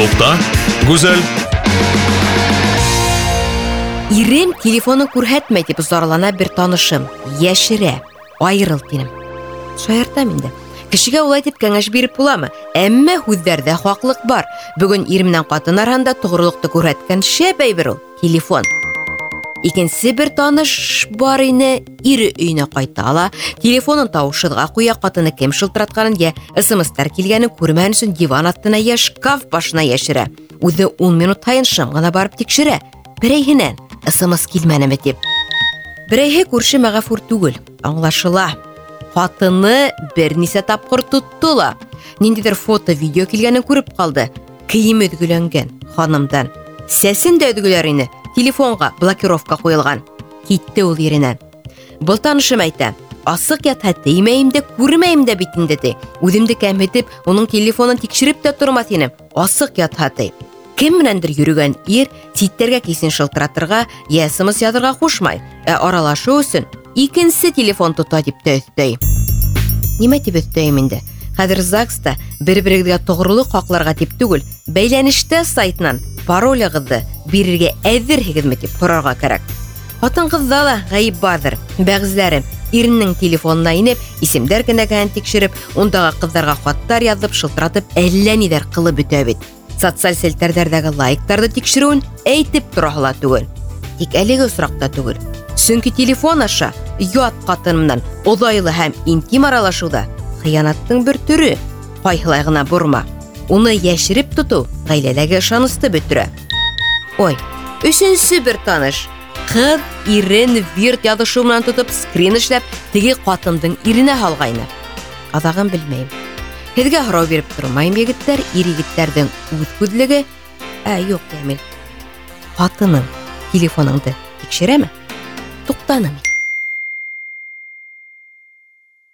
Туҡта, гүзәл. Ирем телефонын күрһәтмәй тип зарлана бер танышым. Йәшерә. Айырыл тинем. Шаяртам инде. Кешегә улай тип кәңәш биреп буламы? Әммә һүҙҙәрҙә хаҡлыҡ бар. Бөгөн ир менән ҡатын араһында тоғролоҡто күрһәткән шәп әйбер ул. Телефон. Икенсе бер таныш бар ине, ире өйөнә ҡайта ала, телефонын тауышыҙға ҡуя, ҡатыны кем шылтыратҡанын йә СМС-тар килгәнен күрмәһен өсөн диван аҫтына йә шкаф башына йәшерә. Үҙе 10 минут һайын шым ғына барып тикшерә. Берәйһенән СМС килмәнеме тип. Берәйһе күрше мәғәфүр түгел, аңлашыла. Ҡатыны бер нисә тапҡыр тотто ла. Ниндәйҙер фото, видео килгәнен күреп ҡалды. Кейеме өҙгөләнгән ханымдан. Сәсен дә өҙгөләр ине. Телефонға блокировка ҡуйылған. Китте ул еренән. Был танышым әйтә. Асыҡ ятһа теймәйем дә, күрмәйем дә бит инде ти. Үҙемде кәмһетеп, уның телефонын тикшереп тә тормаҫ инем. Асыҡ ятһа ти. Кем менәндер йөрөгән ир ситтәргә кисен шылтыратырға йә смс яҙырға ҡушмай, ә аралашыу өсөн икенсе телефон тота дип тә өҫтәй. Нимә тип өҫтәйем инде? Хәҙер ЗАГСта бер-берегеҙгә тоғролоҡ һаҡларға тип түгел, бәйләнештә сайтынан паролегыҙҙы бирергә әҙерһегеҙме тип һорарға кәрәк. Ҡатын-ҡыҙҙа ла ғәйеп барҙыр. Бәғзеләре иренең телефонына инеп, исемдәр кенәгәһен тикшереп, ундағы ҡыҙҙарға хаттар яҙып, шылтыратып, әллә ниҙәр ҡылып бөтә бит. Социаль селтәрҙәрҙәге лайктарҙы тикшереүен әйтеп тораһы ла түгел. Тик әлеге осраҡта түгел. Сөнки телефон аша ят ҡатын менән оҙайлы һәм интим аралашыуҙа хыянаттың бер төрө. Ҡайһылай ғына борма. Уны йәшереп тотоу ғаиләләге ышанысты бөтөрә. Ой, өсөнсө бер таныш. Ҡыҙ ирен вирт яҙышыу менән тотоп скрин эшләп теге ҡатындың иренә һалғайны. Аҙағын белмәйем. Һеҙгә һорау биреп тормайым, егеттәр, ир егеттәрҙең үҙ күҙлеге. Ә, юҡ, Йәмил. Ҡатының телефоныңды тикшерәме? Туҡтаным.